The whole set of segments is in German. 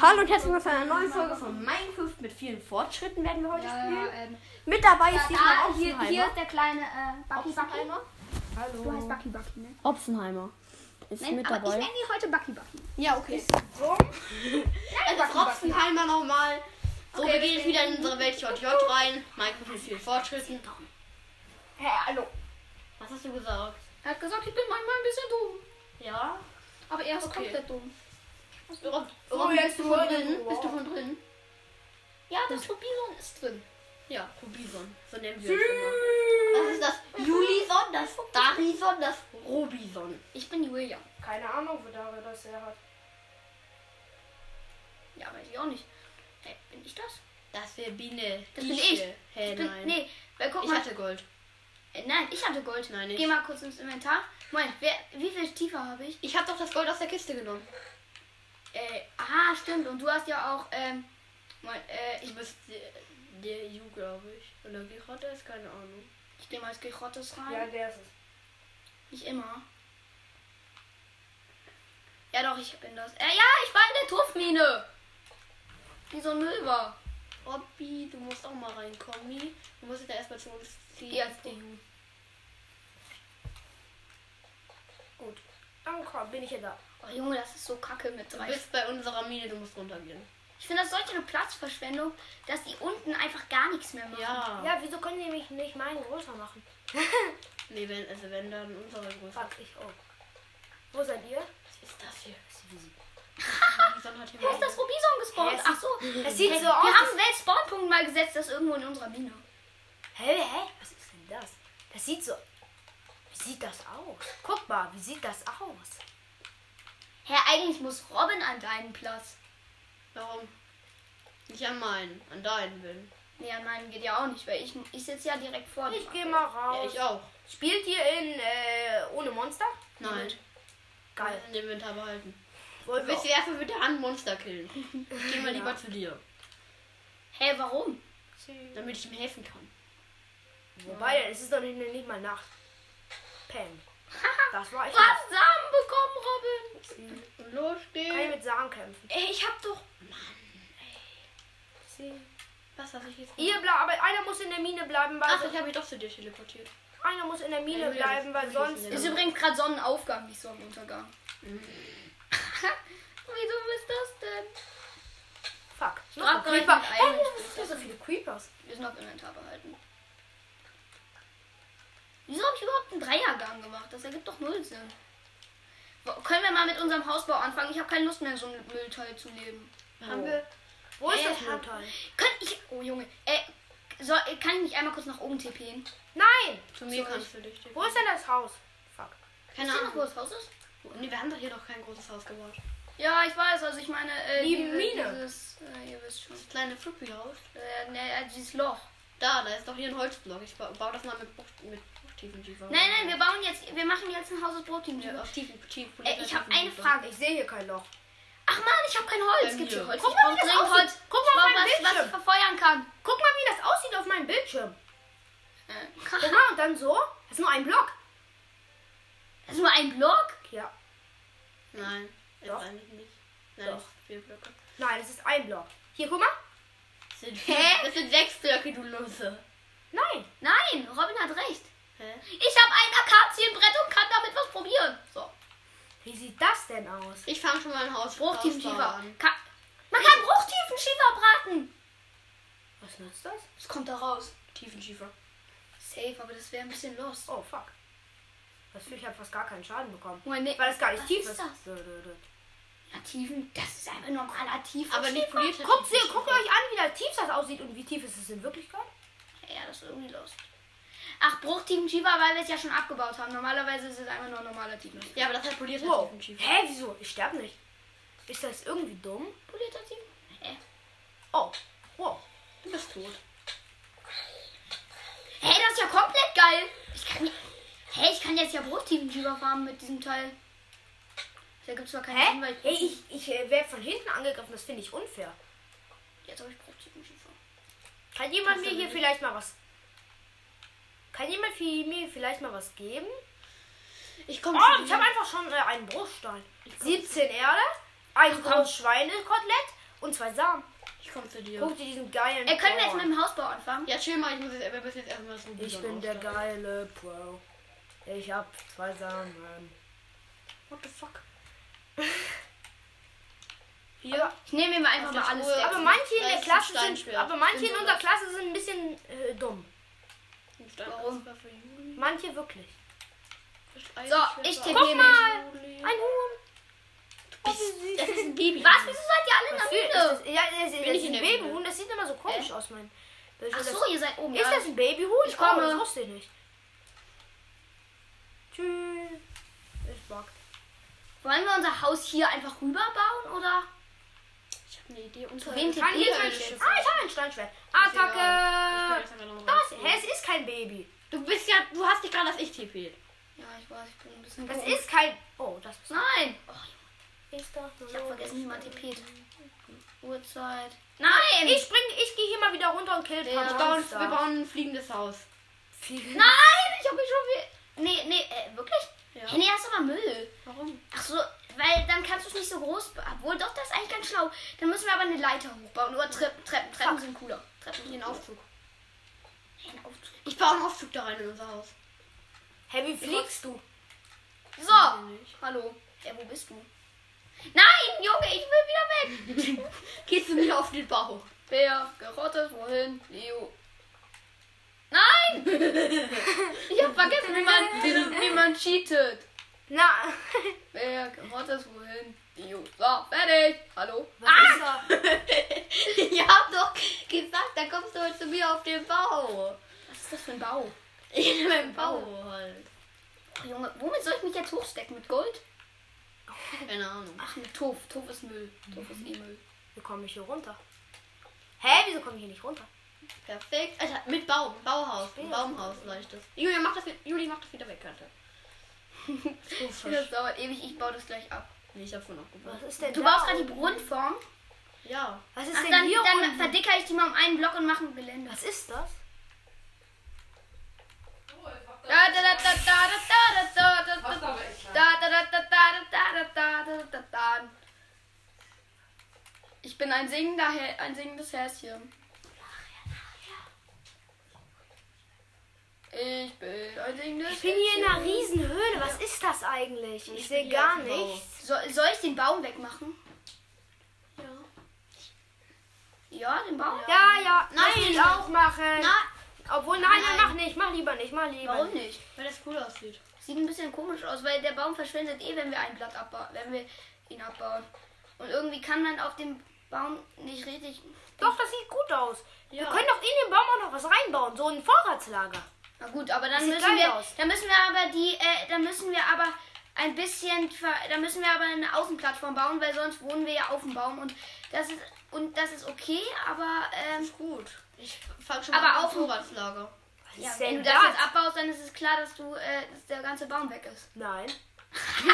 Hallo und herzlich willkommen zu einer neuen Folge von Minecraft mit vielen Fortschritten werden wir heute Ja, spielen. ja, ähm, Mit dabei ist diesmal da, hier, hier ist der kleine äh, Bucky Bucky. Oppenheimer. Du heißt Hallo. Bucky Bucky, ne? Oppenheimer ist Nein, mit aber dabei. ich nenne ihn heute Bucky Bucky. ja, okay. So? Also. Oppenheimer nochmal. So, Okay, wir gehen jetzt wieder in unsere Welt JJ rein. Minecraft mit vielen Fortschritten. Hä, hallo. Was hast du gesagt? Er hat gesagt, ich bin manchmal ein bisschen dumm. Ja. Aber er ist Okay. komplett dumm. So, Rob, jetzt bist du wurde- drin? wow. Bist du schon drin? Ja, das Rubison ist drin. Ja, Rubison. So nennen wir es immer. Das ist das Julison, das Darison, das Robison. Ich bin Julia. Keine Ahnung, wo da das er hat. Ja, weiß ich auch nicht. Hä, bin ich das? Das wäre Biene. Das bin ich. Hä, Ich bin, nein. nee, weil guck ich mal. hatte Gold. äh, nein, ich hatte Gold. Nein, nicht. Geh mal kurz ins Inventar. Moment, wer, wie viel tiefer habe ich? Ich habe doch das Gold aus der Kiste genommen. Äh, ah, stimmt. Und du hast ja auch, ähm, Moment, äh, ich, bist der, der Ju, glaube ich. Oder Girotte ist keine Ahnung. ich nehme als Gerottes rein. Ja, der ist es. Nicht immer. Ja doch, ich bin das. Äh, ja, ich war in der Tuffmine. Die so ein Müll war. Robby, du musst auch mal reinkommen. Du musst jetzt erstmal zu uns ziehen. Ju. Gut. Komm, bin ich ja da. Oh Junge, das ist so kacke mit Du drei. bist bei unserer Mine, du musst runtergehen. Ich finde das solche eine Platzverschwendung, dass die unten einfach gar nichts mehr machen. Ja. Ja, wieso können die mich nicht meinen größer machen? Nee, wenn, also wenn dann unsere Größe. Fuck, ich auch. Wo seid ihr? Was ist das hier? Die Sonne hat hier Wo ist das Rubison gespawnt? Hä, es Ach so. Es sieht Hey, so wir aus. haben einen Weltspawnpunkt mal gesetzt, das ist irgendwo in unserer Mine. Hä, hä? Was ist denn das? Das sieht so. Wie sieht das aus? Guck mal, wie sieht das aus? Hä, eigentlich muss Robin an deinen Platz. Warum? Nicht an meinen, an deinen Willen. Nee, an meinen geht ja auch nicht, weil ich, ich sitze ja direkt vor dir. Ich gehe mal Ja, raus. ich auch. Spielt ihr in äh, ohne Monster? Nein. Geil. In dem Inventar behalten. Du Wollen wir willst auch. ja erstmal mit der Hand Monster killen. Ich geh mal lieber zu dir, Hä, warum? damit ich ihm helfen kann. Wobei, es ist doch nicht, nicht mal Nacht. Peng. Das war ich. Du hast Samen bekommen, Robin. Los Kann ich geht's. mit Samen kämpfen. Ey, ich hab doch. Was habe ich jetzt Ihr bleibt, aber einer muss in der Mine bleiben, weil Ach, ich habe mich doch zu dir teleportiert. einer muss in der Mine Ja, bleiben, weil sonst. Ist übrigens gerade Sonnenaufgang, nicht Sonnenuntergang. Wieso ist das denn? Fuck. Noch ein Creeper. Oh, sind so viele Creepers. Wir sind auf Inventar behalten. Wieso habe ich überhaupt einen Dreiergang gemacht? Das ergibt doch null Sinn. Können wir mal mit unserem Hausbau anfangen? Ich habe keine Lust mehr, in so einem Müllteil zu leben. Haben wir. Wo ist Äh, das Müllteil? Kann ich. Oh Junge. Äh, soll, kann ich mich einmal kurz nach oben tippen? Nein! Zu mir Soll kannst du dich. Wo ist denn das Haus? Fuck. Keine noch, wo Ahnung. das Haus ist? Nee, wir haben doch hier noch kein großes Haus gebaut. Ja, ich weiß. Also ich meine, äh, Die diese- Mine. Dieses, äh, ihr wisst schon. Das kleine Fluppy-Haus. Äh, ne, äh, dieses Loch. Da, da ist doch hier ein Holzblock. Ich ba- baue das mal mit, Bruch, Bruchtiefenschiefer. Nein, nein, wir bauen jetzt, wir machen jetzt ein Haus aus. Ja, auf tiefen, tiefen, Äh, ich habe eine. Frage. Ich sehe hier kein Loch. Ach man, ich habe kein Holz. Bei Gibt's hier. Holz? Guck mal, wie das aussieht. Holz. Guck mal auf brauch meinem was, was Bildschirm. ich verfeuern kann. Guck mal, wie das aussieht auf meinem Bildschirm. Äh, Guck mal, und dann so. Das ist nur ein Block. Das ist nur ein Block? Ja. Nein, Doch. eigentlich nicht. Nein, Doch. vier Blöcke. Nein, es ist ein Block. Hier, guck mal. Das sind, Hä? vier, das sind sechs Blöcke, du Lose. Nein. Nein, Robin hat recht. Hä? Ich habe ein Akazienbrett und kann damit was probieren. So, Wie sieht das denn aus? Ich fange schon mal ein Haus Bruchtiefenschiefer. Man kann Bruchtiefenschiefer braten. Was nützt das? Das kommt da raus. Tiefenschiefer. Safe, aber das wäre ein bisschen lost. Oh, fuck. Das Viech hat fast gar keinen Schaden bekommen. Moment, nee. Weil es gar nicht Was tief ist ist. das? So. Ja, Tiefen, das ist einfach normaler Tiefen. Aber nicht poliert. Guckt, guckt euch an, wie der tief das aussieht und wie tief ist es in Wirklichkeit. Ja, das ist irgendwie lost. Ach, Bruchtiefenschiefer, weil wir es ja schon abgebaut haben. Normalerweise ist es einfach nur normaler Tiefenschiefer. Ja, aber das hat polierter Wow. Tiefenschiefer. Hä, wieso? Ich sterbe nicht. Ist das irgendwie dumm? Polierter Tiefen? Hä? Oh, wow. Du bist tot. Hey, das ist ja komplett geil. Ich kann ja, hey, ich kann jetzt ja Bruchtiefenschiefer farmen mit diesem Teil. Da gibt es zwar keinen Hä? Sinn, weil ich, Hey, ich, ich äh, werde von hinten angegriffen, das finde ich unfair. jetzt habe ich Bruchtiefenschiefer. Kann jemand mir hier vielleicht mal was... Kann jemand für mir vielleicht mal was geben? Ich komme Oh, ich habe einfach schon äh, einen Bruchstein. 17 Erde, ein großes Schweinekotelett Und zwei Samen. Ich komm zu dir. Guck dir diesen geilen. Ey, können wir jetzt mit dem Hausbau anfangen? Ja, chill mal, ich muss jetzt, wir müssen jetzt erstmal Ruby Ich bin der geile Pro. Ich hab zwei Samen. What the fuck? Hier. Ich nehme mir einfach mal alles. Aber manche in der Klasse sind. Aber manche in unserer? Klasse sind ein bisschen äh, dumm. Warum? Manche wirklich. So, ich tippe Guck mich. mal! Ein Huhn. Das ist ein Baby. Was? Wieso seid ihr alle in der Höhle? das, ja, das, das ich ist in ein? Babyhuhn. Das sieht immer so komisch aus, mein. Ach so, ihr seid oben. Ist ja. das ein Babyhuhn? Ich komme. Oh, das wusste ich nicht. Tschüss. Ich mag. Wollen wir unser Haus hier einfach rüberbauen oder? Eine Idee. Ich ein jetzt? Ah, ich habe ein Steinschwert. Attacke! Das, hä, es ist kein Baby. Du bist ja, du hast dich gerade als ich TP. Ja, ich weiß, ich bin ein bisschen Das ist kein. Oh, das ist. Nein! doch Ich hab vergessen, wie man tippt. Uhrzeit. Nein! Ich spring, ich gehe hier mal wieder runter und kill Ja. Wir bauen, wir bauen ein fliegendes Haus. Nein! Ich hab mich schon viel. Nee, nee, äh, wirklich? Ja. Hey, nee, hast aber Müll. Warum? Ach so, weil dann kannst du es nicht so groß. Obwohl, doch, das ist eigentlich ganz schlau. Dann müssen wir aber eine Leiter hochbauen. Oder Treppen. Treppen, Treppen sind cooler. Treppen Hier sind ein cooler. Aufzug. Hey, ein Aufzug. Ich baue einen Aufzug da rein in unser Haus. Hä, wie fliegst du? So, hallo. Ja, wo bist du? Nein, Junge, ich will wieder weg. Gehst du mir auf den Bauch? Wer gerottet, wohin? Leo. Nein! ich hab vergessen, wie man, wie, wie man cheatet. Na, Wer gerottet, wohin? Leo. So, fertig. Hallo. was da? Ich hab doch gesagt, da kommst du heute zu mir auf den Bau. Was ist das für ein Bau? In meinem Bau halt. Ach, Junge, womit soll ich mich jetzt hochstecken? Mit Gold? Keine Ahnung. Ach, mit Tof. Tof ist Müll. Tof ist eh Müll. Wie komme ich hier runter? Hä, wieso komme ich hier nicht runter? Perfekt. Alter, mit Baum. Bauhaus. Baumhaus leichtes. Juli, mach das, mach das wieder weg, Alter das dauert ewig, ich baue das gleich ab. Nee, ich hab's schon abgebaut. Was ist denn Du baust gerade die Grundform? Ja. Was ist Ach, denn dann, hier dann unten? verdickere ich die mal um einen Block und mache ein Gelände. Was ist das? Ich bin ein singender, ein singendes Häschen. Ich bin ein singendes Ich bin hier in einer riesen Höhle. Was ist das eigentlich? Ich, Ich sehe gar nichts. Soll, soll ich den Baum wegmachen? Ja. Ja, den Baum? Ja, ja. Nein. Ich auch machen. Na, Obwohl, nein, nein, mach nicht. Mach lieber nicht. Mach lieber Warum nicht. weil das cool aussieht. Sieht ein bisschen komisch aus, weil der Baum verschwindet eh, wenn wir ein Blatt abbauen, wenn wir ihn abbauen. Und irgendwie kann man auf dem Baum nicht richtig. Doch, das sieht gut aus. Wir Ja. können doch in den Baum auch noch was reinbauen. So ein Vorratslager. Na gut, aber dann sieht müssen geil wir, aus. dann müssen wir aber die, äh, dann müssen wir aber ein bisschen, ver- dann müssen wir aber eine Außenplattform bauen, weil sonst wohnen wir ja auf dem Baum und das ist und das ist okay, aber ähm, Ist gut. Ich fang schon Aber auf Vorratslager. Ja, wenn du das das? jetzt abbaust, dann ist es klar, dass du, äh, dass der ganze Baum weg ist. Nein.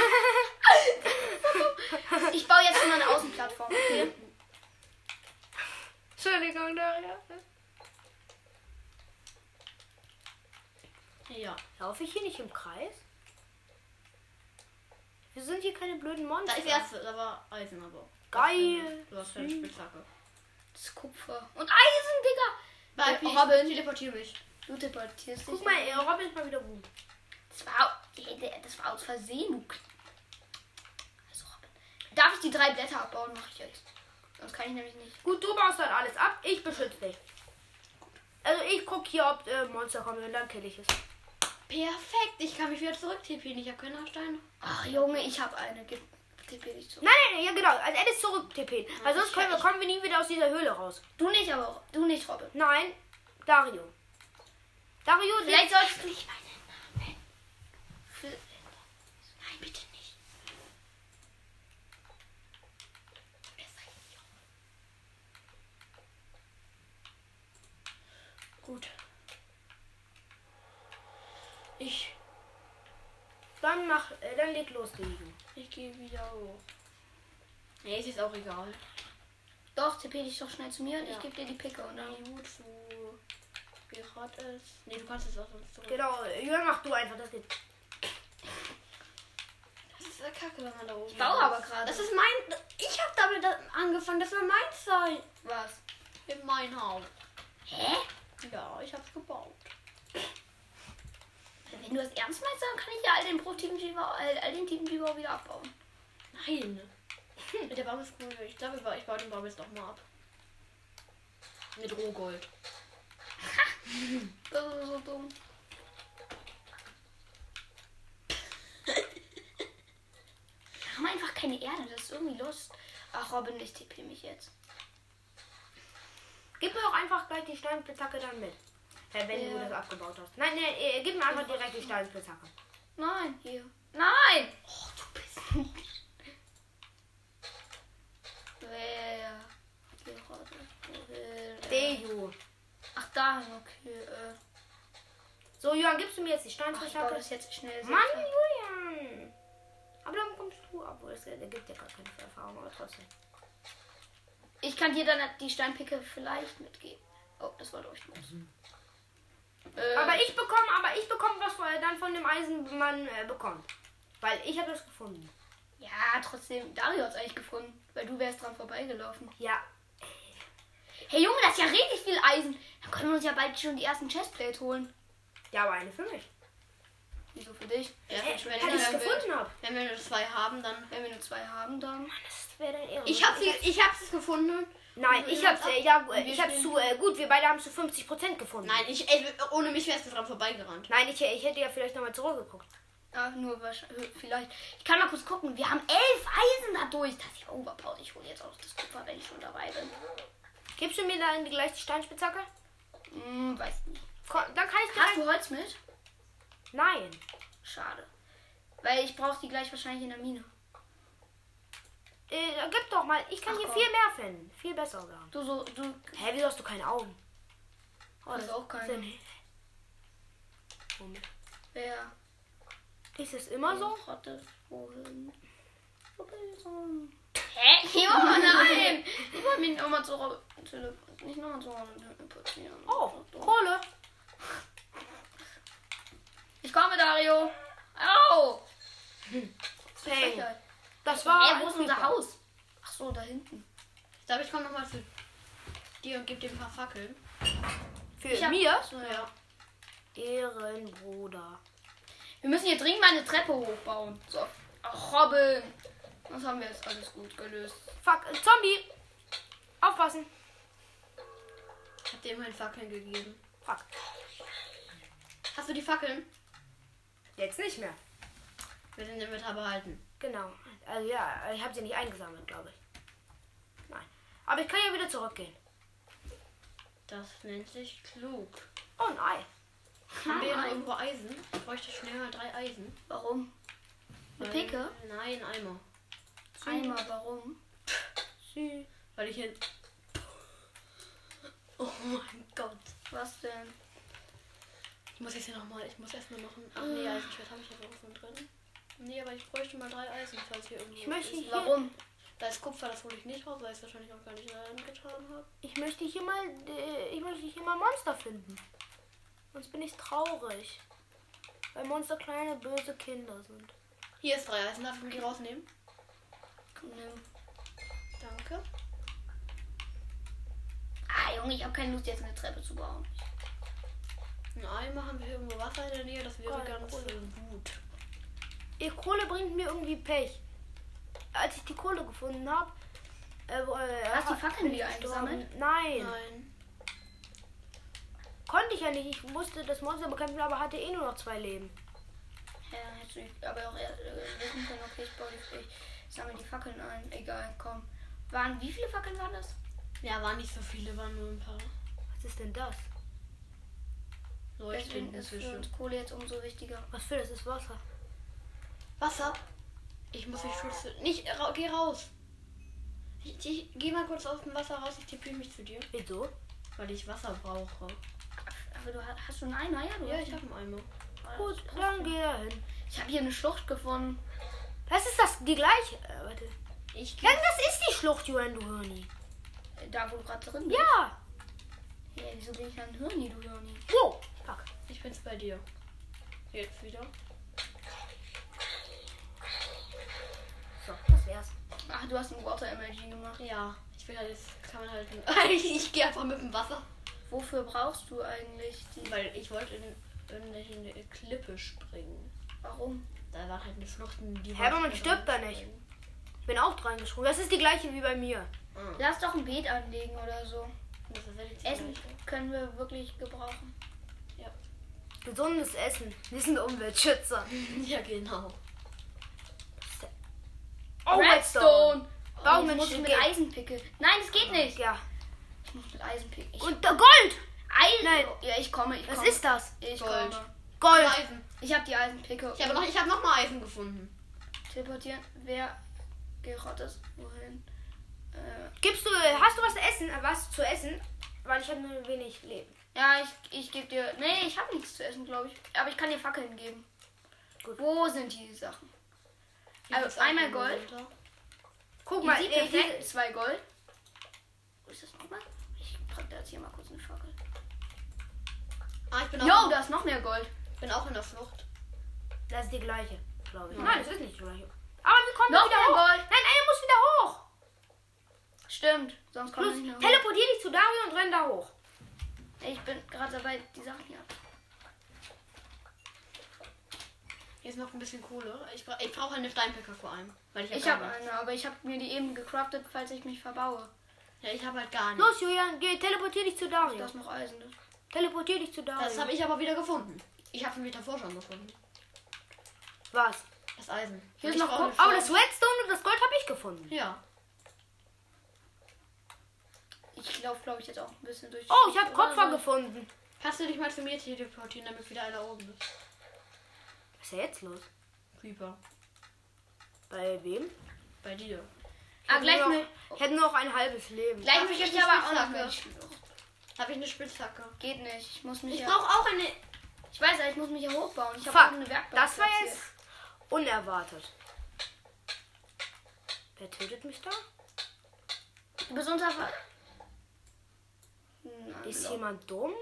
Ich baue jetzt schon mal eine Außenplattform, okay? Entschuldigung, Daria. Ja. Laufe ich hier nicht im Kreis? Wir sind hier keine blöden Da Monster. ist erste, da war Eisen aber. Geil. Du hast keine Spitzhacke. Das ist Kupfer. Und Eisen, Digga! Weil Äh, ich Robin. teleportiere mich. Du teleportierst dich. Guck mal, ey, Robin ist mal wieder gut. Das war, das war aus Versehen, Also, Robin. Darf ich die drei Blätter abbauen? Mach ich jetzt. Sonst kann ich nämlich nicht. Gut, du baust dann alles ab. Ich beschütze dich. Also ich guck hier, ob äh, Monster kommen und dann kill ich es. Perfekt. Ich kann mich wieder zurück TPen. Ich habe keine Steine. Ach, Junge, ich habe eine. Gib, tippe dich zu. Nein, nein, nein, ja genau. Also Alice zurück TP. Weil sonst können wir, kommen wir nie wieder aus dieser Höhle raus. Du nicht, aber du nicht, Robin. Nein, Dario. Dario, Vielleicht solltest du nicht meinen Namen. Für, Nein, bitte nicht. Gut. Ich, dann mach, äh, dann leg los, Liegen. ich gehe wieder hoch. Nee, es ist auch egal. doch, tippe dich doch schnell zu mir und Ja. ich gebe dir die Picke. Und dann, Gut, wo gerade ist. Nee, du kannst es auch sonst zurück. Genau, Jürgen, mach du einfach, das geht. Das ist äh, kacke, wenn man da oben Ich baue aber gerade. Das ist mein. Ich habe damit da- angefangen, das soll meins sein. Was? In mein Haus. Hä? Ja, ich hab's gebaut. Wenn du das ernst meinst, dann kann ich ja all den pro Team äh, all den Team wieder abbauen. Nein. Mit der Baum ist cool. Ich glaube, ich baue- den Baum jetzt doch mal ab. Mit Rohgold. Das ist so dumm. Wir haben einfach keine Erde, das ist irgendwie los. Ach Robin, ich tippe mich jetzt. Gib mir doch einfach gleich die Steinspitzhacke dann mit. Äh, wenn du das abgebaut hast. Nein, nein, äh, gib mir einfach direkt die Steinspitzhacke. Nein, hier. Nein! Oh, du bist. Wer? Deju. Ach, da, okay. Äh, So, Johann, gibst du mir jetzt die ach, ich Steinspitzhacke? das jetzt schnell. Mann, Julian! Aber dann kommst du, obwohl es der gibt ja gar keine Erfahrung, aber trotzdem. Ich kann dir dann die Steinpicke vielleicht mitgeben. Oh, das war leuchtlos. Äh, Aber ich bekomme, aber ich bekomme was von, dann von dem Eisenmann äh, bekommt. Weil ich habe das gefunden. Ja, trotzdem, Dario hat es eigentlich gefunden, weil du wärst dran vorbeigelaufen. Ja. Hey Junge, das ist ja richtig viel Eisen. Dann können wir uns ja bald schon die ersten Chestplate holen. Ja, aber eine für mich. Wieso für dich? Ja, Hä, wenn, ich wir, gefunden habe. wenn wir nur zwei haben, dann. Wenn wir nur zwei haben, dann. Das wäre dann Ehre. Ich hab sie, ich hab's es gefunden. Nein, ich hab's, äh, ja, äh, ich hab's zu, äh, gut, wir beide haben zu 50% gefunden. Nein, ich, ey, ohne mich wärst du dran vorbeigerannt. Nein, ich, ich hätte ja vielleicht nochmal zurückgeguckt. Ja, nur wahrscheinlich. Vielleicht. Ich kann mal kurz gucken. Wir haben elf Eisen dadurch. Das ist ja Overpower. Ich hole jetzt auch das Kupfer, wenn ich schon dabei bin. Gibst du mir dann gleich die Steinspitzhacke? Hm, weiß nicht. Ko- Dann kann ich Hast direkt... du Holz mit? Nein. Schade. Weil ich brauche die gleich wahrscheinlich in der Mine. Äh, gib doch mal. Ich kann Ach, hier komm. viel mehr finden. Viel besser sogar. Du so, du. Hä, wieso hast du keine Augen? Oh, Hast auch keine. Wer? Ist es immer so? Rotte. Wohin? Hä? Junge, nein! Ich wollte mich nochmal zu Robin. Nicht nochmal zu Robin teleportieren. Oh, Kohle. Ich komme, Dario. Au! Peng. Ey, Das war. wo ist unser Haus? Ach so, da hinten. Ich glaube, ich komme nochmal zu dir und gebe dir ein paar Fackeln. Für Ich hab- mir? So, ja. Ehrenbruder. Wir müssen hier dringend mal eine Treppe hochbauen. So. Ach, Robin. Das haben wir jetzt alles gut gelöst. Fuck, äh, Zombie. Aufpassen. Ich habe dir immerhin Fackeln gegeben. Fuck. Hast du die Fackeln? Jetzt nicht mehr. Wir sind im Inventar behalten. Genau. Also ja, ich habe sie nicht eingesammelt, glaube ich. Nein. Aber ich kann ja wieder zurückgehen. Das nennt sich klug. Oh nein. Haben wir irgendwo Eisen? Ich bräuchte schnell mal drei Eisen. Warum? Eine Weil- Picke? Nein, Eimer. Einmal, warum? Sie. Weil ich hier. Oh mein Gott. Was denn? Ich muss jetzt hier nochmal. Ich muss erstmal noch ein. Ach nee, Eisenschwert habe ich ja irgendwo drin. Nee, aber ich bräuchte mal drei Eisen, falls hier irgendwo. Ich möchte ist. hier- Warum? Da ist Kupfer, das hole ich nicht raus, weil ich es wahrscheinlich auch gar nicht reingetan habe. Ich möchte hier mal, äh, ich möchte hier mal Monster finden. Sonst bin ich traurig. Weil Monster kleine böse Kinder sind. Hier ist drei Eisen, darf ich die rausnehmen? Nimm. Danke. Ah, Junge, ich habe keine Lust, jetzt eine Treppe zu bauen. Ein Eimer haben wir irgendwo Wasser in der Nähe, das wäre Geil, ganz gut. Die Kohle bringt mir irgendwie Pech. Als ich die Kohle gefunden habe, äh, wo, äh, Hast du die Fackeln wieder eingesammelt? Nein, Nein. konnte ich ja nicht. Ich musste das Monster bekämpfen, aber hatte eh nur noch zwei Leben. Ja, hättest du aber auch äh, wissen können, okay, ich, baue die, ich sammle die Fackeln ein. Egal, komm. Waren, wie viele Fackeln waren das? Ja, waren nicht so viele, waren nur ein paar. Was ist denn das? Deswegen ist für uns Kohle jetzt umso wichtiger. Was für das ist Wasser? Wasser. Ich muss mich schützen. Nicht, ra geh raus. Ich, ich geh mal kurz aus dem Wasser raus, ich tippe mich zu dir. Wieso? Weil ich Wasser brauche. Aber du hast, hast du einen Eimer? Ja, du Ja, ich habe einen Eimer. Gut, dann geh da hin. Ich habe hier eine Schlucht gefunden. Das ist das die gleiche. Äh, warte. Ich geh. das ist die Schlucht, Johann, du Hirni. Äh, Da, wo du gerade drin bist. Ja. Ja, wieso bin ich ein Hirni, du Hirni? Wow. Fuck. Ich bin's bei dir. Jetzt wieder. Wär's. Ach, du hast ein Water Emoji gemacht. Ja, ich will halt jetzt, kann man halt. ich, gehe einfach mit dem Wasser. Wofür brauchst du eigentlich die? Weil ich wollte in, in eine Klippe springen. Warum? Da war halt eine Flucht, die Hä, aber man stirbt da nicht. Ich bin auch reingesprungen. Das ist die gleiche wie bei mir. Ah, Lass doch ein Beet anlegen oder so. Essen können wir wirklich gebrauchen. Gesundes Essen. Wir sind Umweltschützer. Ja, genau. Oh, Redstone! Bau Oh, ich muss mit Schild. Eisenpicke. Nein, das geht nicht. Ja. Ich muss mit Eisenpicke. Ich Und Gold! Eisen. Nein. Ja, ich komme. Ich Was komme. ist das? Ich Gold. komme. Gold. Eisen. Ich habe die Eisenpicke. Ich habe noch, ich habe noch mal Eisen gefunden. Teleportieren. Wer gerottet? Wohin? Äh, Gibst du, hast du was zu essen? Äh, Was zu essen? Weil ich habe nur wenig Leben. ja, ich, ich gebe dir. Nee, ich habe nichts zu essen, glaube ich. Aber ich kann dir Fackeln geben. Gut. Wo sind die Sachen? Also einmal Gold. runter. Guck mal, sieht äh. Zwei Gold. Wo ist das nochmal? Ich pack da jetzt hier mal kurz eine Fackel. Ah, ich bin auch, Jo, da ist noch mehr Gold. bin auch in der Flucht. das ist die gleiche, glaube ich. Nein. Nein, das ist nicht die gleiche. Aber wir kommen Noch wieder mehr hoch. Gold. Nein, einer muss wieder hoch. Stimmt. Sonst kommt Plus, nicht mehr hoch. teleportier dich zu Dario und renn da hoch. Ich bin gerade dabei, die Sachen hier. Hier ist noch ein bisschen Kohle. Ich, bra ich brauche eine Steinpicker vor allem. Weil ich hab Ich habe eine, aber ich habe mir die eben gecraftet, falls ich mich verbaue. Ja, ich habe halt gar nichts. Los, Julian, geh, teleportier dich zu Da Dario. ist noch Eisen. drin. Teleportier dich zu Dario. Das habe ich aber wieder gefunden. Ich habe mich davor schon gefunden. Was? Das Eisen. Hier ist noch brauche Ko- Aber das Redstone und das Gold habe ich gefunden. Ja. Ich laufe, glaube ich, jetzt auch ein bisschen durch. Oh, ich habe Kupfer gefunden. Kannst du dich mal zu mir teleportieren, damit wieder einer oben ist? Was ist denn jetzt los? Creeper. Bei wem? Bei dir. Ah, gleich nur mit. noch, ich hätte nur noch ein halbes Leben. Gleich mich ich ich aber auch noch mit. Schlucht. Habe ich eine Spitzhacke. Geht nicht. Ich muss mich Ich ja. brauche auch eine. Ich weiß ja, ich muss mich ja hochbauen. Ich habe auch eine Werkbank. das war jetzt unerwartet. Wer tötet mich da? Du bist unter. Ist Block. jemand dumm?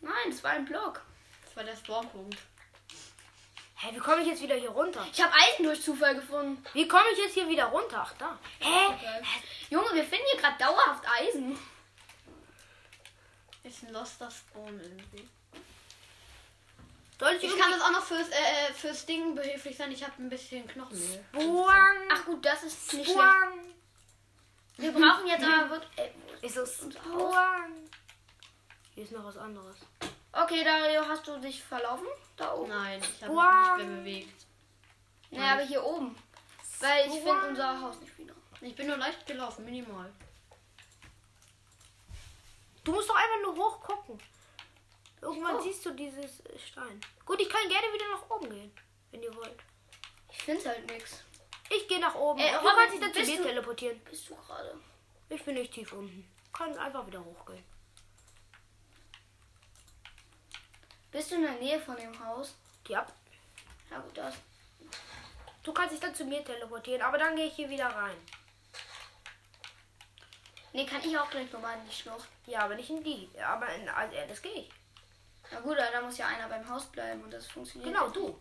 Nein, das war ein Block. Das war der Spawnpunkt. Hä, wie komme ich jetzt wieder hier runter? Ich habe Eisen durch Zufall gefunden. Wie komme ich jetzt hier wieder runter? Ach, da. Hä? Junge, wir finden hier gerade dauerhaft Eisen. Ist ein loster Spawn irgendwie. Soll ich, Ich kann das auch noch fürs, äh, fürs Ding behilflich sein. Ich habe ein bisschen Knochenmehl. Buang. Ach gut, das ist nicht schlecht. Wir brauchen jetzt aber wirklich. Wo ist- es. Buang. Hier ist noch was anderes. Okay, Dario, hast du dich verlaufen? Da oben? Nein, ich habe Wow. mich nicht mehr bewegt. Naja, aber hier oben. Weil ich finde unser Haus nicht wieder. Ich bin nur leicht gelaufen, minimal. Du musst doch einfach nur hoch gucken. Irgendwann Oh. siehst du dieses äh, Stein. Gut, ich kann gerne wieder nach oben gehen, wenn ihr wollt. Ich finde halt nichts. Ich gehe nach oben. Ey, du Robin, kannst dich dann zu mir teleportieren. Bist du gerade? Ich bin nicht tief unten. Kann einfach wieder hochgehen. Bist du in der Nähe von dem Haus? Ja. Ja gut, das. Du kannst dich dann zu mir teleportieren, aber dann gehe ich hier wieder rein. Nee, kann ich auch gleich nochmal in die Schlucht. Ja, aber nicht in die. Aber in, also, das gehe ich. Na gut, aber da muss ja einer beim Haus bleiben und das funktioniert. Genau, du.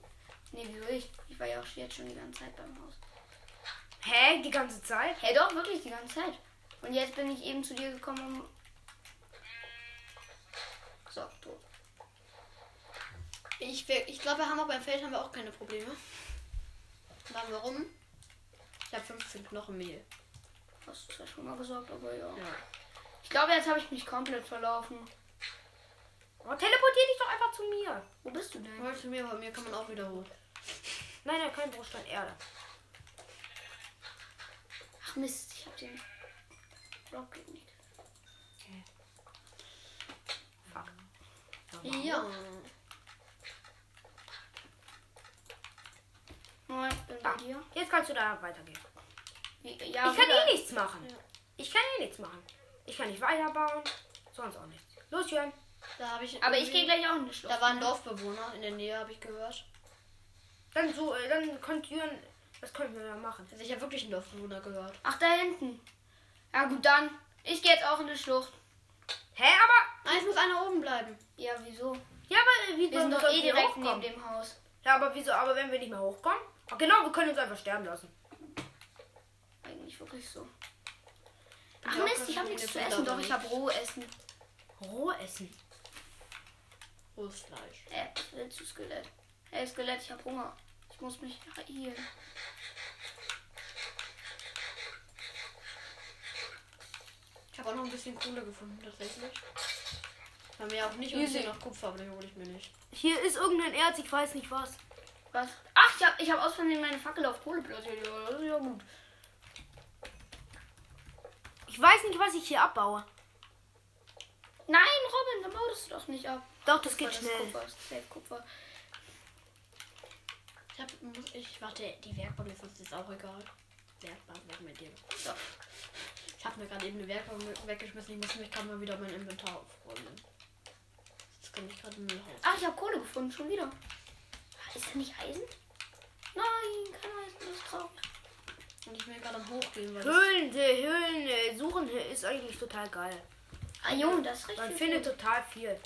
Nee, wieso ich? Ich war ja auch jetzt schon die ganze Zeit beim Haus. Hä? Die ganze Zeit? Hey, doch, wirklich die ganze Zeit. Und jetzt bin ich eben zu dir gekommen, um. So, tot. Ich, ich glaube, wir haben auch beim Feld haben wir auch keine Probleme. Na, warum? Ich habe 15 Knochenmehl. Hast du zwar schon mal gesagt, aber ja. Ja. Ich glaube, jetzt habe ich mich komplett verlaufen. Oh, teleportier dich doch einfach zu mir. Wo bist du denn? Hol zu mir, bei mir kann man auch wieder hoch. Nein, nein, kein Bruchstein Erde. Ach Mist, ich habe den Block geknickt. Fuck. Ja. Nein, ich bin bei Ah, dir. jetzt kannst du da weitergehen. Ja, ich kann eh nichts machen. Ich kann eh nichts machen. Ich kann nicht weiterbauen. Sonst auch nichts. Los, Jörn. Da habe ich. Aber ich gehe gleich auch in die Schlucht. Da war ein Dorfbewohner in der Nähe, habe ich gehört. Dann so, äh, dann könnt Jörn. Das können wir ja machen. Also ich habe wirklich einen Dorfbewohner gehört. Ach, da hinten. Ja gut, dann. Ich gehe jetzt auch in die Schlucht. Hä, aber. Nein, es muss einer oben bleiben. Ja, wieso? Ja, aber wie Wir sind doch eh direkt neben dem Haus. Ja, aber wieso? Aber wenn wir nicht mehr hochkommen? Genau, wir können uns einfach sterben lassen. wirklich so. Ach Ja, Mist, ich habe nichts zu essen. Doch, ich habe Rohessen. Roh essen. Rohes Fleisch. Äh, willst du Skelett? Hey, Skelett, ich habe Hunger. Ich muss mich heilen. Ich habe auch noch ein bisschen Kohle gefunden, tatsächlich. Haben wir ja auch nicht Easy. und hier noch Kupfer, aber den hole ich mir nicht. Hier ist irgendein Erz, ich weiß nicht was. Was? Ach, ich habe ich hab aus Versehen meine Fackel auf Kohle platziert. Ja, das gut. Ich weiß nicht, was ich hier abbaue. Nein, Robin, dann baust du doch nicht ab. Doch, das Kupfer, geht schnell. Kupfer, das ist safe Kupfer. Ich hab, muss ich, warte, die Werkbank ist uns jetzt auch egal. Werkbank weg mit dir. So. Ich habe mir gerade eben eine Werkbank weggeschmissen. Ich muss mich gerade mal wieder mein Inventar aufräumen. Jetzt kann ich gerade Müll. Ach, ich habe Kohle gefunden, schon wieder. Ist da nicht Eisen? Nein, kein Eisen, das ist traurig. Und ich will gerade Hochgehen, weil Höhlen, Höhlen äh, suchen ist eigentlich total geil. Ah, Junge, das ist richtig. Man findet gut. total viel.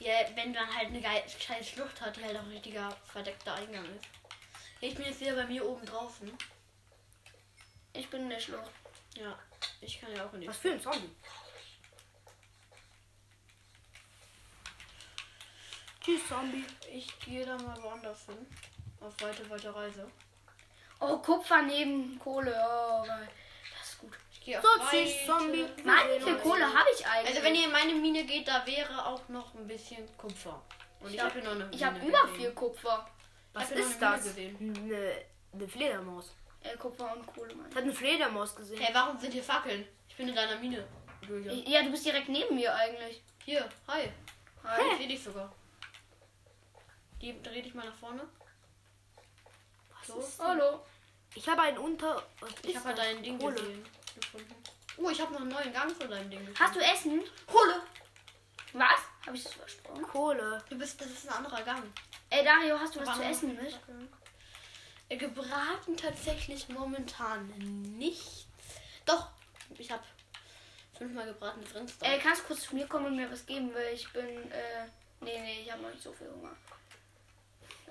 ja, wenn man halt eine geile scheiß Schlucht hat, die halt auch ein richtiger verdeckter Eingang ist. Ich bin jetzt wieder bei mir oben draußen. Ich bin in der Schlucht. Ja, ich kann ja auch in die Was für ein Zombie. Tschüss, Zombie. Ich gehe da mal woanders hin. Auf weite, weite Reise. Oh, Kupfer neben Kohle. Oh, geil. das ist gut. Ich gehe auf So, tschüss, Zombie. Mann, wie viel Kohle habe ich eigentlich? Also wenn ihr in meine Mine geht, da wäre auch noch ein bisschen Kupfer. Und ich, Ich habe hab- hier noch eine ich habe über viel Kupfer. Was ist das? Eine, eine Fledermaus. Äh, Kupfer und Kohle, Mann. Ich habe eine Fledermaus gesehen. Hey, warum sind hier Fackeln? Ich bin in deiner Mine. Julia. Ja, du bist direkt neben mir eigentlich. Hier, hi. Hi. Ich sehe dich sogar. Die, dreh dich mal nach vorne. So. Hallo. Ich habe einen Unter. Was Ich ist habe halt dein Ding Kohle. gesehen. Gefunden. Oh, ich habe noch einen neuen Gang von deinem Ding gefunden. Hast du Essen? Kohle? Was? Habe ich das versprochen? Kohle. Du bist, das ist ein anderer Gang. Ey, Dario, hast du was zu essen mit? Äh, Gebraten tatsächlich momentan nichts. Doch, ich habe fünfmal gebratenes Rindsteak. Ey, kannst du kurz zu mir kommen und mir was geben, weil ich bin, äh, nee, nee, ich habe noch nicht so viel Hunger.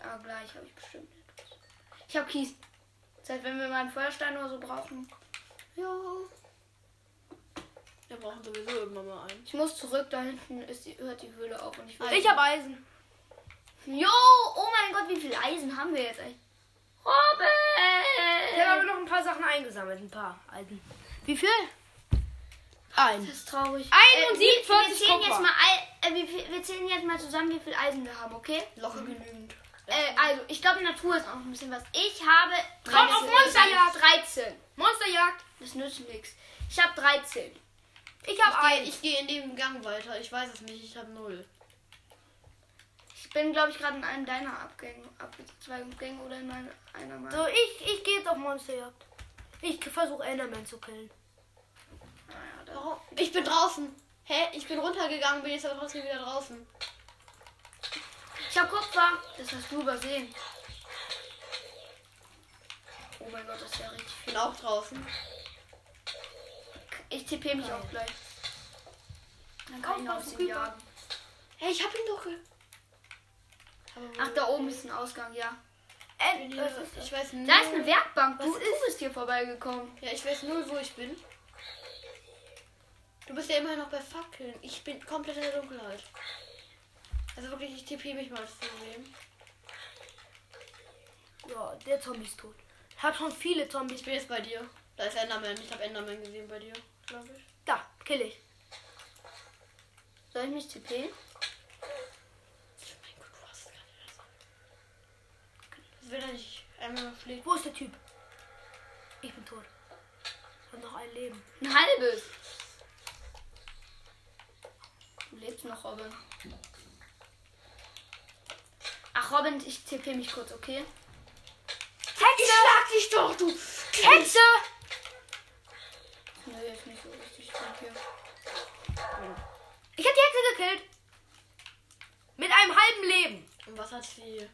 Aber gleich habe ich bestimmt etwas. Ich habe Kies. Das heißt, wenn wir mal einen Feuerstein oder so brauchen. ja. Wir brauchen sowieso irgendwann mal einen. Ich muss zurück, da hinten ist die, hört die Höhle auf und ich will. Ich habe Eisen. Jo, oh mein Gott, wie viel Eisen haben wir jetzt eigentlich? Robin! Ich habe noch ein paar Sachen eingesammelt. Ein paar Eisen. Wie viel? Ein. Das ist traurig. 41 wir, wir zählen jetzt mal, äh, wir, wir zählen jetzt mal zusammen, wie viel Eisen wir haben, okay? Locker genügend. Äh, also, ich glaube, Natur ist auch noch ein bisschen was. Ich habe Komm auf Monsterjagd. 13. Monsterjagd. Das nützt nichts. Ich habe 13. Ich habe gehe eins. ich geh in dem Gang weiter. Ich weiß es nicht. Ich habe null. Ich bin, glaube ich, gerade in einem deiner Abgänge, Abzweigungsgänge oder in meiner, einer meiner. So, ich, ich gehe jetzt auf Monsterjagd. Ich versuche Enderman zu killen. Naja, Warum? Ich bin draußen. Hä? Ich bin runtergegangen, bin jetzt aber trotzdem wieder draußen. Ich habe Kupfer. Das hast du übersehen. Oh mein Gott, das ist ja richtig Ich viel. bin auch draußen. Ich tippe mich auch gleich. Dann kann ich den bisschen Creeper. jagen. Hey, ich hab ihn doch. Ach, da oben ist ein Ausgang, ja. Ist das? ich weiß nur. Da ist eine Werkbank. Du, Was du bist hier vorbeigekommen. Ja, ich weiß nur, wo ich bin. Du bist ja immer noch bei Fackeln. Ich bin komplett in der Dunkelheit. Also wirklich, ich tippe mich mal zu sehen. Ja, der Zombie ist tot. Ich habe schon viele Zombies. Ich bin jetzt bei dir. Da ist Enderman. Ich habe Enderman gesehen bei dir, glaube ich. Da, kill ich. Soll ich mich tippen? Mein Gott, du hast gerade das. Wenn er nicht einmal schlägt. Wo ist der Typ? Ich bin tot. Ich habe noch ein Leben. Ein halbes. Du lebst noch, Robin. Ach, Robin, ich tippe mich kurz, okay? Hexe! Schlag dich doch, du! Hexe! Nö, ist nicht so richtig. Ich hier. Ich habe die Hexe gekillt. Mit einem halben Leben. Und was hat sie.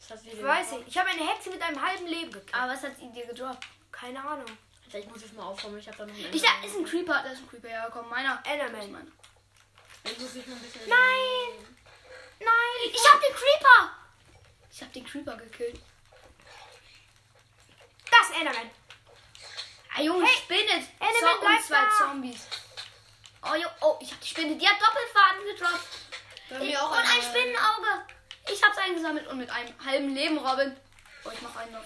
Was hat sie Ich weiß nicht. Ich habe eine Hexe mit einem halben Leben gekillt. Aber was hat sie dir gedroppt? Keine Ahnung. Ich muss jetzt mal aufräumen. Ich habe da noch einen Ich da ist ein Creeper, da ist ein Creeper, ja komm, meiner. Enderman. Ich muss mich mal ein bisschen. Nein! Nein! Ich hab den Creeper! Ich hab den Creeper gekillt. Das Enderman. Ah, Junge, Spinne. Element So, und zwei da. Zombies. Oh, jo, oh, ich hab die Spinne. Die hat Doppelfaden gedroppt. Bei Ich, und ein Spinnenauge. Ich hab's eingesammelt und mit einem halben Leben, Robin. Oh, ich mach einen noch.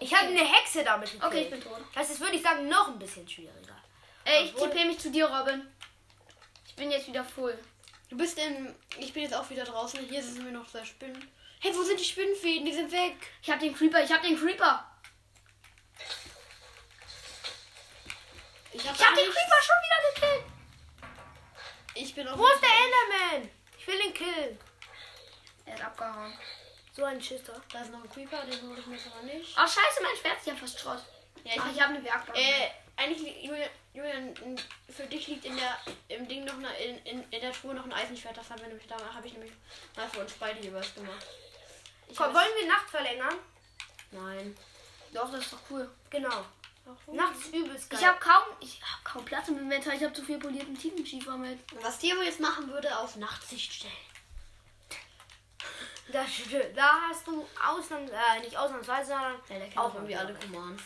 Ich habe eine Hexe damit gekillt. Okay, ich bin tot. Das ist, würde ich sagen, noch ein bisschen schwieriger. Ey, ich tippe mich zu dir, Robin. Ich bin jetzt wieder full. Du bist in. Ich bin jetzt auch wieder draußen. Hier sind wir noch zwei Spinnen. Hey, wo sind die Spinnenfäden? Die sind weg. Ich hab den Creeper, ich hab den Creeper. Ich hab, Ich hab den. Creeper schon wieder gekillt. Ich bin auch. Wo ist der Enderman? Ich will ihn killen. Er ist abgehauen. So ein Schisser. Da ist noch ein Creeper, den hole ich mir jetzt aber nicht. Oh, scheiße, mein Schwert ist ja fast Schrott. Ja, ich, Ach, ich habe eine Werkbank. äh, eigentlich, li- Julian, Julian, für dich liegt in der im Ding noch eine, in, in, in der Truhe noch ein Eisenschwert. Das haben wir nämlich da habe ich nämlich mal für uns beide jeweils gemacht. Ich Komm, wollen wir Nacht verlängern? Nein. Doch, das ist doch cool. Genau. Warum? Nachts übelst geil. Ich habe kaum, ich hab kaum Platz im Inventar. Ich habe zu viel polierten Tiefenschiefer mit. Was dir aber jetzt machen würde, auf Nachtsicht stellen. da, da hast du ausnahms, äh, nicht ausnahmsweise, sondern Ja, auch irgendwie alle Commands.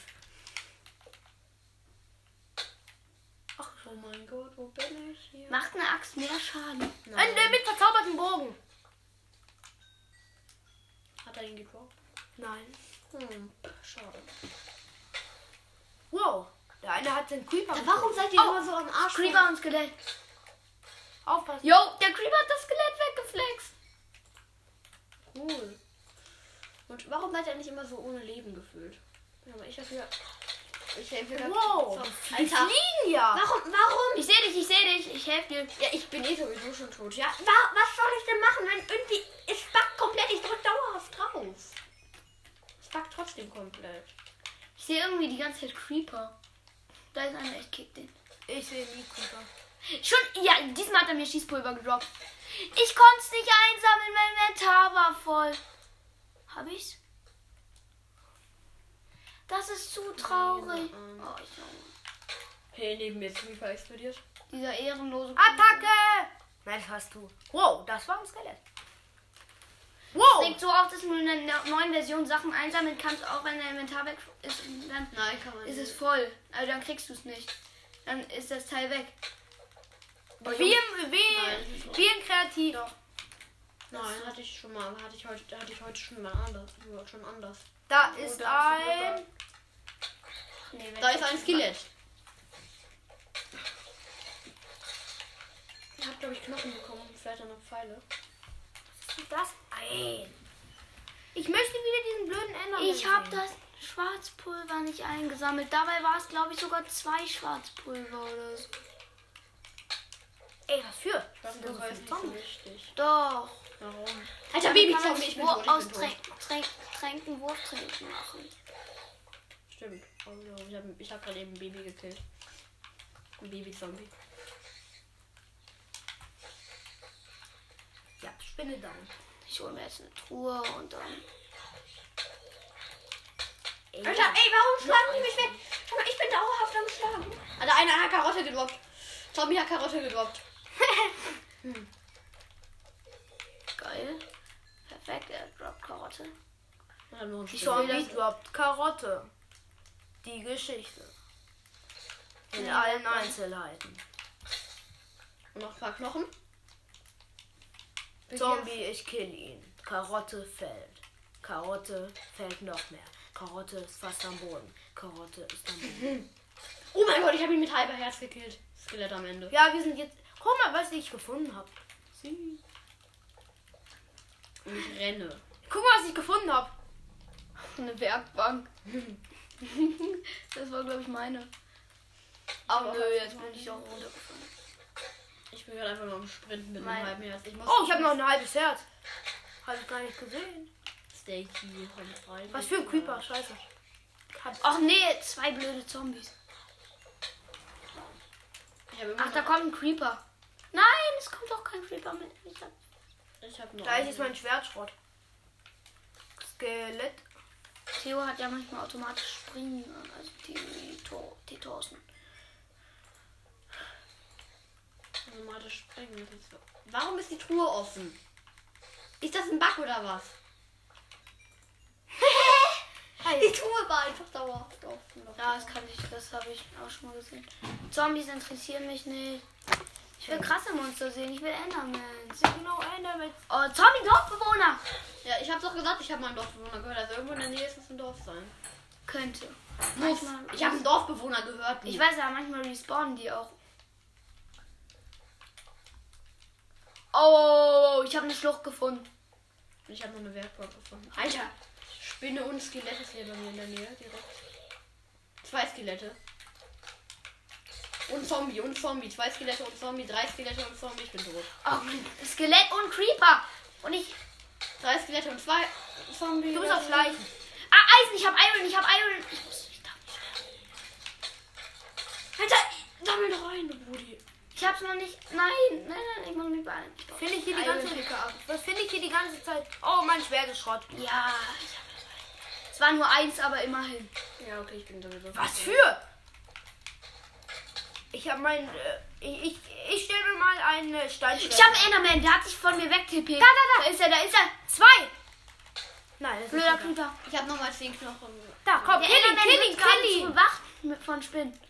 Ach, Oh mein Gott, wo bin ich hier? Macht eine Axt mehr Schaden. Ein äh, mit verzauberten Bogen. Hat er ihn gedroppt? Nein. Hm, schade. Wow. Der eine hat den Creeper. Warum seid ihr immer so am Arsch? Creeper und Skelett. Aufpassen. Yo, der Creeper hat das Skelett weggeflext. Cool. Und warum seid ihr nicht immer so ohne Leben gefühlt? Ja, aber ich dafür. Ich helfe grad- Wow. Die Alter. fliegen ja. Warum? Warum? Ich sehe dich, ich sehe dich. Ich helfe dir. Ja, ich bin eh sowieso schon tot. Ja, wa was soll ich denn machen, wenn irgendwie. Es backt komplett. Ich drück dauerhaft drauf. Es backt trotzdem komplett. Ich sehe irgendwie die ganze Zeit Creeper. Da ist einer, ich kick den. Ich sehe nie Creeper. Schon, ja, diesmal hat er mir Schießpulver gedroppt. Ich konnte es nicht einsammeln, mein Inventar war voll. Hab ich's? Das ist zu traurig. Oh, ich. Hey, neben mir ist Creeper explodiert. Dieser ehrenlose Attacke! Nein, das hast du. Wow, das war ein Skelett. Es Wow. liegt so auf, dass du in der neuen Version Sachen einsammeln kannst, auch wenn dein Inventar weg ist. Dann Nein, kann man ist nicht. es voll. Also dann kriegst du es nicht. Dann ist das Teil weg. Wie im, wie, Nein. wie im Kreativ. Doch. Nein, hatte ich schon mal. Hatte ich heute, hatte ich heute schon mal anders. Schon anders. Da Oh, ist da ist ein ein. Nee, Da ist ein Skelett. Ich hab, glaube ich, Knochen bekommen. Vielleicht auch noch Pfeile. Was ist das? Ein. Ich möchte wieder diesen blöden Enderman Ich habe das Schwarzpulver nicht eingesammelt. Dabei war es, glaube ich, sogar zwei Schwarzpulver oder so. Ey, was für? Das sind nicht so Zombies? wichtig. Doch. Warum? Alter, Babyzombie, ich ich aus Tränken Wurftränken machen. Stimmt. Also, ich habe ich hab gerade eben ein Baby gekillt. Ein Babyzombie. Ja, Spinne down. Ich hole mir jetzt eine Truhe und dann. Ey, Alter, ey, warum schlagen die mich weg? Schau mal, ich bin dauerhaft am Schlagen. Alter, einer hat Karotte gedroppt. Zombie hat Karotte gedroppt. Geil. Perfekt, er droppt Karotte. Zombie droppt Karotte. Die Geschichte. In Ja, allen. Einzelheiten. Und noch ein paar Knochen. Zombie, ich kill ihn. Karotte fällt. Karotte fällt noch mehr. Karotte ist fast am Boden. Karotte ist am Boden. Oh mein Gott, ich habe ihn mit halber Herz gekillt. Skelett am Ende. ja, wir sind jetzt. Guck mal, was ich gefunden habe. Und ich renne. Guck mal, was ich gefunden habe. Eine Werkbank. das war, glaube ich, meine. Aber Nö, jetzt bin ich auch runtergefallen. Ich bin gerade einfach nur am Sprinten mit Mein- einem halben Herz. Ich muss Oh, ich habe noch ein halbes Herz. Habe ich gar nicht gesehen. Steaky kommt rein. Was für ein Creeper, scheiße. Hab- Ach nee, zwei blöde Zombies. Ich Ach, da kommt ein Creeper. Nein, es kommt doch kein Creeper mit. Ich hab ich habe noch Gleich ist mein Schwertschrott. Skelett. Theo hat ja manchmal automatisch springen, also die, Tor, die Thorsten. automatisch springen. Warum ist die Truhe offen? Ist das ein Bug oder was? Die Truhe war einfach dauerhaft offen. Ja, das kann ich, das habe ich auch schon mal gesehen. Zombies interessieren mich nicht. Ich will krasse Monster sehen, ich will Endermans. Genau, einer mit. Oh, Zombie-Dorfbewohner! Ja, ich hab's doch gesagt, ich habe mal einen Dorfbewohner gehört. Also irgendwo in der Nähe ist es ein Dorf sein. Könnte. Muss. Ich habe einen Dorfbewohner gehört. Ich weiß ja, manchmal respawnen die auch. Oh, ich habe eine Schlucht gefunden. Ich habe noch eine Werkbank gefunden. Alter, Spinne und Skelett ist hier bei mir in der Nähe. Direkt. Zwei Skelette. Und Zombie und Zombie. Zwei Skelette und Zombie. Drei Skelette und Zombie. Ich bin tot. Oh, Skelett und Creeper. Und ich. Drei Skelette und zwei Zombie. Du bist auf Schleichen. Ah, Eisen, ich habe Iron, ich habe Iron. Ich muss mich da Alter, sammel doch ein, du Brudi. Ich hab's noch nicht. Nein, nein, nein, ich muss mich beeilen. Finde ich hier die ganze ab. Was finde ich hier die ganze Zeit? Oh, mein Schwert ist Schrott. Ja, ich hab Es war nur eins, aber immerhin. Ja, okay, ich bin sowieso. Was für? Ich habe mein. Äh, ich ich, ich stelle mir mal ein Steinschwert. Ich habe Enderman, der hat sich von mir wegtippt. Da, da, da. Ist er, da ist er. zwei. Nein, das Blöder ist. Ich habe nochmal zehn Knochen. Da, komm, Der kill ihn, kill ihn, kill ihn. bewacht von Spinnen.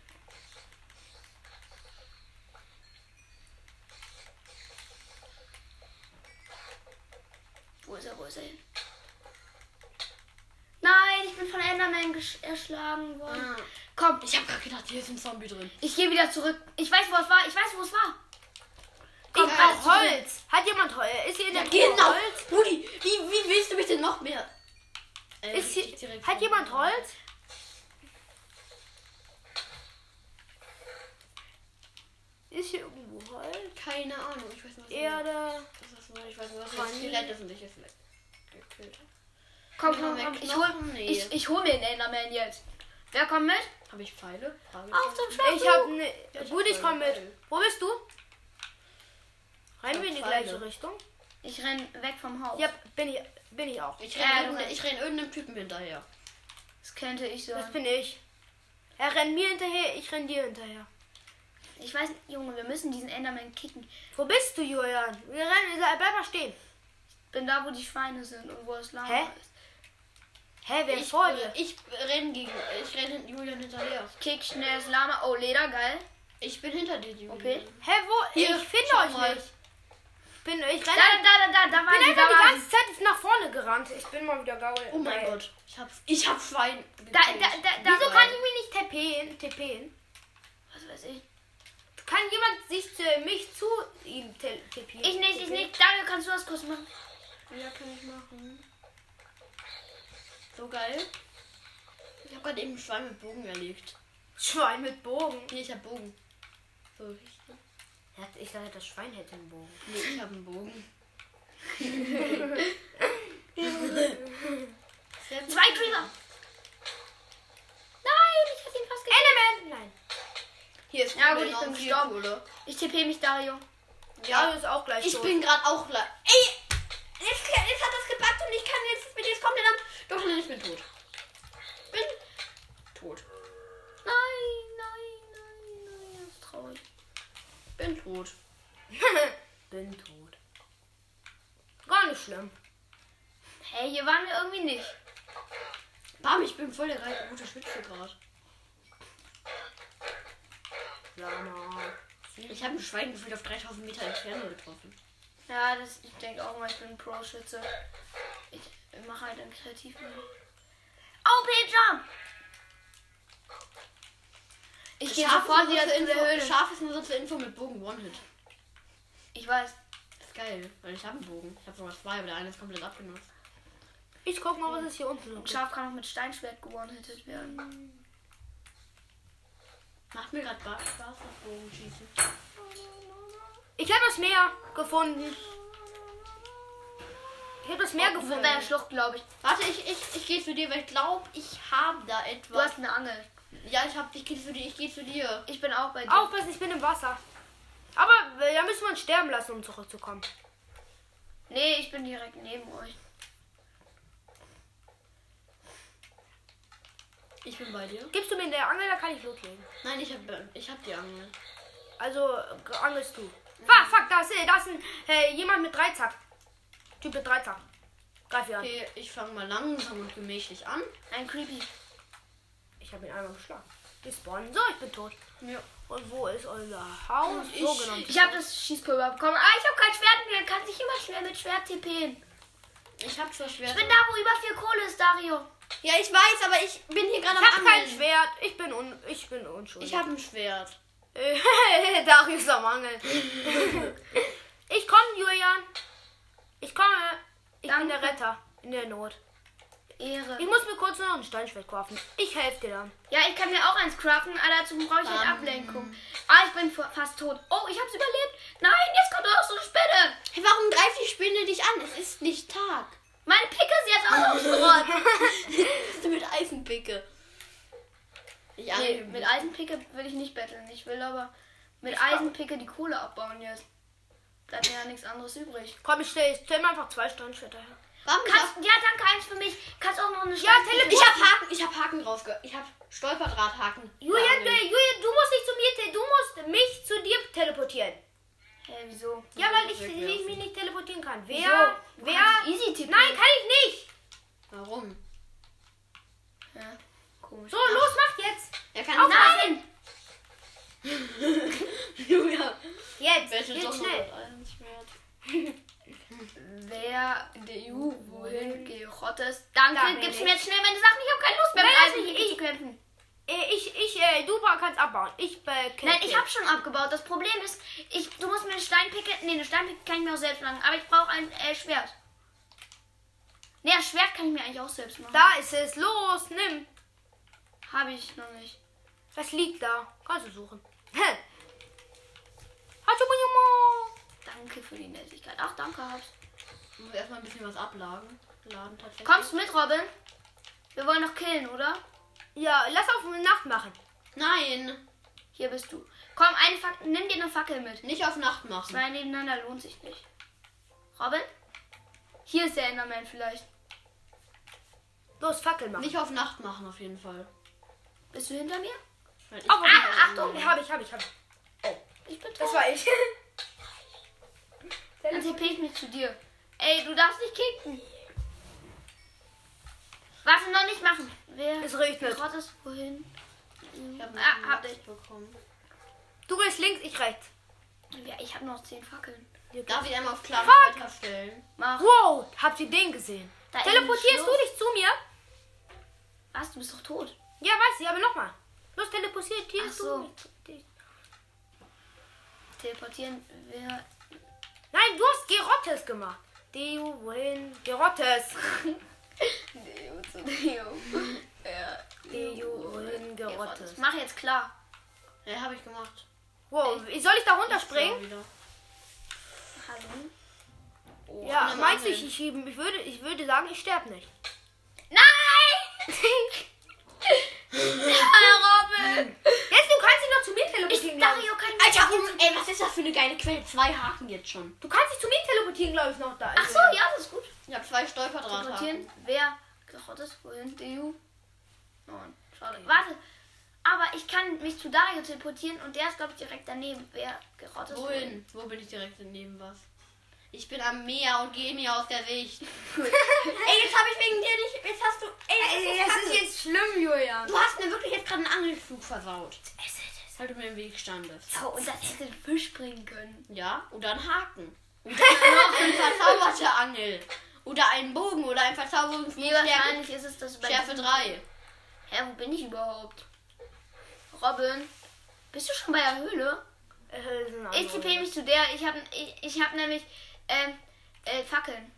Wo ist er, wo ist er hin? Nein, ich bin von Enderman erschlagen worden. Ah. Komm, Ich habe gerade gedacht, hier ist ein Zombie drin. ich gehe wieder zurück. Ich weiß, wo es war. Ich weiß, wo es war. Komm, Ich äh, weiß, Holz. Hat jemand Holz? Ist hier in der Ja, Truhe genau. Holz? Brudi, wie, wie willst du mich denn noch mehr? Äh, Ist hier, direkt hat jemand Holz? Ist hier irgendwo Holz? Keine Ahnung, ich weiß nicht, was Erde. das ist. Ich weiß nicht, was das Granit. Skelett ist und ich es gekillt. Komm, komm, weg komm. Ich hol, Nee. ich, ich hol mir den Enderman jetzt. Wer kommt mit? Habe ich Pfeile? Frage Auf zum Schlafzug. Ich hab ne. ich Gut, hab ich komm mit. Wo bist du? Rennen wir in die Pfeile. gleiche Richtung? Ich renn weg vom Haus. Ja, bin ich, bin ich auch. Ich Ja, irgende- rennst. ich renn irgendeinem Typen hinterher. Das könnte ich Das sein. bin ich. Er rennt mir hinterher, ich renn dir hinterher. Ich weiß, Junge, wir müssen diesen Enderman kicken. Wo bist du, Julian? Wir rennen, bleib mal stehen. Bin da, wo die Schweine sind und wo es Lava Hä? ist. Hä, wer ist Ich, vor äh, dir? ich renn gegen. Ich renn hinten Julian hinterher. Kick schnell das Lama. Oh, Leder, geil. Ich bin hinter dir, Julian. Okay. Hä, wo? Hier, ich finde euch mal. nicht. Ich bin, ich Da, renne. da, da, da, da war Ich die, bin da einfach die ganze Zeit nach vorne gerannt. Ich bin mal wieder gaul. Oh mein Geil. Gott. Ich hab's. Ich hab Schwein. Da, da, da, da. Wieso kann ich mich nicht TPen? TPen? Was weiß ich. Kann jemand sich zu mich zu ihm TPen? Ich nicht, ich nicht. Daniel, kannst du das kurz machen? Ja, kann ich machen. So geil. Ich hab gerade eben einen Schwein mit Bogen erlegt. Schwein mit Bogen. Nee, ich hab Bogen. So richtig. Ich dachte, das Schwein hätte einen Bogen. Nee, ich hab einen Bogen. Zwei Creeper. Nein, ich hab ihn fast gekillt. Element! Nein. Hier ist Ja, gut, ich bin gestorben. Kohle. Ich tippe mich, Dario. Ja, Ja, ist auch gleich ich tot. bin gerade auch gleich. Ey! Jetzt, jetzt hat das gepackt und ich kann jetzt. Jetzt kommt der dann. Doch, nein, ich bin tot. Bin tot. Nein, nein, nein, nein. Das ist traurig. Bin tot. bin tot. Gar nicht schlimm. Hey, hier waren wir irgendwie nicht. Bam, ich bin voll der geile gute Schütze gerade. Lama. Ich habe ein Schwein gefühlt auf 3000 Meter Entfernung getroffen. Ja, das, ich denke auch mal, ich bin Pro-Schütze. Ich mache halt einen kreativen. OP-Jump! Ich gehe sofort ist wieder zur der Höhle. Scharf ist nur so zur Info mit Bogen One-Hit. Ich weiß. Das ist geil, weil ich habe einen Bogen. Ich habe sogar zwei, aber der eine ist komplett abgenutzt. Ich guck mal, was es hier unten gibt. Schaf kann auch mit Steinschwert gewonnen-hittet werden. Macht mir gerade Spaß, auf Bogen schießen. Ich habe das Meer gefunden. Ich habe das Meer Bei der gefunden. Schlucht, glaube ich. Warte, ich, ich, ich gehe zu dir, weil ich glaube, ich habe da Du etwas. hast eine Angel. Ja, ich hab, ich gehe zu dir, ich gehe zu dir. Ich bin auch bei dir. Aufpassen, ich bin im Wasser. Aber äh, da müssen wir uns sterben lassen, um zurückzukommen. Nee, ich bin direkt neben euch. Ich bin bei dir. Gibst du mir in der Angel, da kann ich loslegen. Nein, ich hab, ich hab die Angel. Also äh, angelst du. Fuck, fuck, da ist, äh, da ist ein, äh, jemand mit Dreizack. Typ mit Dreizack. Greif ihn an. Okay, ich fange mal langsam und gemächlich an. Ein Creepy. Ich habe ihn einmal geschlagen. Die spawnen. So, ich bin tot. Ja. Und wo ist euer Haus? Ich- so genannt. Ich habe das Schießpulver bekommen. Ah, ich habe kein Schwert mehr. Kann sich immer schnell mit Schwert TPen. Ich hab zwar Schwert. Ich bin da, wo über viel Kohle ist, Dario. Ja, ich weiß, aber ich bin hier gerade Ich am habe kein. Schwert. Ich bin, un ich bin unschuldig. Ich habe ein Schwert. Äh, Darius am Angeln. ich komme, Julian. Ich komme. Ich bin der Danke. Retter in der Not. Ehre. Ich muss mir kurz noch ein Steinschwert kaufen. Ich helfe dir dann. Ja, ich kann mir auch eins craften, aber dazu brauche ich halt Bam. Ablenkung. Ah, ich bin fa- fast tot. Oh, ich hab's überlebt. Nein, jetzt kommt auch so eine Spinne. Hey, warum greift die Spinne dich an? Es ist nicht Tag. Meine Picke ist jetzt auch noch Schrott. Bist du mit Eisenpicke? Ich nee, mit Eisenpicke will ich nicht betteln. Ich will aber mit Ich. Eisenpicke die Kohle abbauen jetzt. Bleibt mir ja nichts anderes übrig. Komm, ich stell, ich stell mir einfach zwei Steinschwerter her. Warum Kannst, ja, danke, eins für mich. Kannst auch noch eine Ja, Steinpicke- Tele- Ich hab Haken, ich hab Haken rausge... Ich hab Stolperdrahthaken. Julian, äh, Julian, du musst nicht zu mir, te- du musst mich zu dir teleportieren. Hä, wieso? Ja, weil ich, ich mich nicht teleportieren kann. Wer? Wieso? Du Wer? easy tippen. Nein, kann ich nicht. Warum? Ja, komisch. So, los, mach jetzt. Er kann Auf, nicht. nein. Julia. Jetzt, jetzt schnell. Wer in der EU wohin gerottet? Danke, Da bin gibst ich. mir jetzt schnell meine Sachen. Ich habe keine Lust mehr mit ich- zu kämpfen. Äh, ich, ich, äh, du kannst abbauen. Ich, äh, Nein, ich habe schon abgebaut. Das Problem ist, ich, du musst mir eine Steinpicke. Nee, eine Steinpicke kann ich mir auch selbst machen. Aber ich brauche ein äh, Schwert. Nee, ein Schwert kann ich mir eigentlich auch selbst machen. Da ist es. Los, nimm. Habe ich noch nicht. Das liegt da. Kannst du suchen. Danke für die Nettigkeit. Ach, danke, Habs. Ich muss erstmal ein bisschen was abladen. Laden tatsächlich. Kommst du mit, Robin? Wir wollen noch killen, oder? Ja, lass auf Nacht machen. Nein, Hier bist du. Komm, eine Fackel, nimm dir eine Fackel mit. nicht auf Nacht machen. Zwei nebeneinander lohnt sich nicht. Robin? Hier ist der Enderman vielleicht. Los, Fackel machen. Nicht auf Nacht machen auf jeden Fall. Bist du hinter mir? Weil ich Oh, ah, Achtung, hab ich, hab ich, hab ich. Ich bin tot. Das war ich. Dann TP ich mich zu dir. Ey, du darfst nicht kicken. Warte, noch nicht machen. Wer Es regnet. Rottes wohin? Ich hab Ah, hab ich. bekommen. Du gehst links, ich rechts. Ja, ich habe noch zehn Fackeln. Darf ich einmal auf klaren Fuck. Wetter stellen? Mach. Wow, habt ihr den gesehen? Da Teleportierst ist du Schluss. dich zu mir? Was? Du bist doch tot. Ja, weiß ich, aber nochmal. Los, teleportierst Ach so. Teleportieren. Wer. Nein, du hast Gerottes gemacht. Deo, wohin? Gerottes. Deo zu Deo. Ja. Deo, wohin? Gerottes. Mach jetzt klar. Ja, habe ich gemacht. Wow, soll ich da runterspringen? Hallo? Oh, Ja, meinst du, ich, ich, ich, würde, ich würde sagen, ich sterbe nicht. Nein! Robin! Jetzt, du kannst dich noch zu mir teleportieren, Ich. Dario kann Alter, um, ey, was ist das für eine geile Quelle? Zwei Haken jetzt schon. Du kannst dich zu mir teleportieren, glaube ich, noch da. Ach so, ja, das ist gut. Ich habe zwei Teleportieren. Stolperdrahthaken. Wer gerottet? Wohin? Deo? Nein. Schade. Warte. Aber ich kann mich zu Dario teleportieren und der ist, glaube ich, direkt daneben. Wer gerottet? Wohin? Wo bin ich direkt daneben was? Ich bin am Meer und gehe mir aus der Sicht. Ey, jetzt habe ich wegen dir nicht. Jetzt hast du. Ey, Ey, das das ist ist jetzt. schlimm, Julian. Du hast mir wirklich jetzt gerade einen Angelflug versaut. Weil du mir im Weg standest. So, und das hätte ein Fisch bringen können. Ja, oder ein Haken. Oder noch eine verzauberte Angel. Oder einen Bogen oder ein Verzauberungsflug. Wie Stärke, wahrscheinlich ist es, dass du bei Schärfe diesem- 3. Hä, wo bin ich überhaupt? Robin, bist du schon bei der Höhle? Äh, Ich tippe mich zu der. Ich habe ich, ich hab nämlich ähm, äh, Fackeln.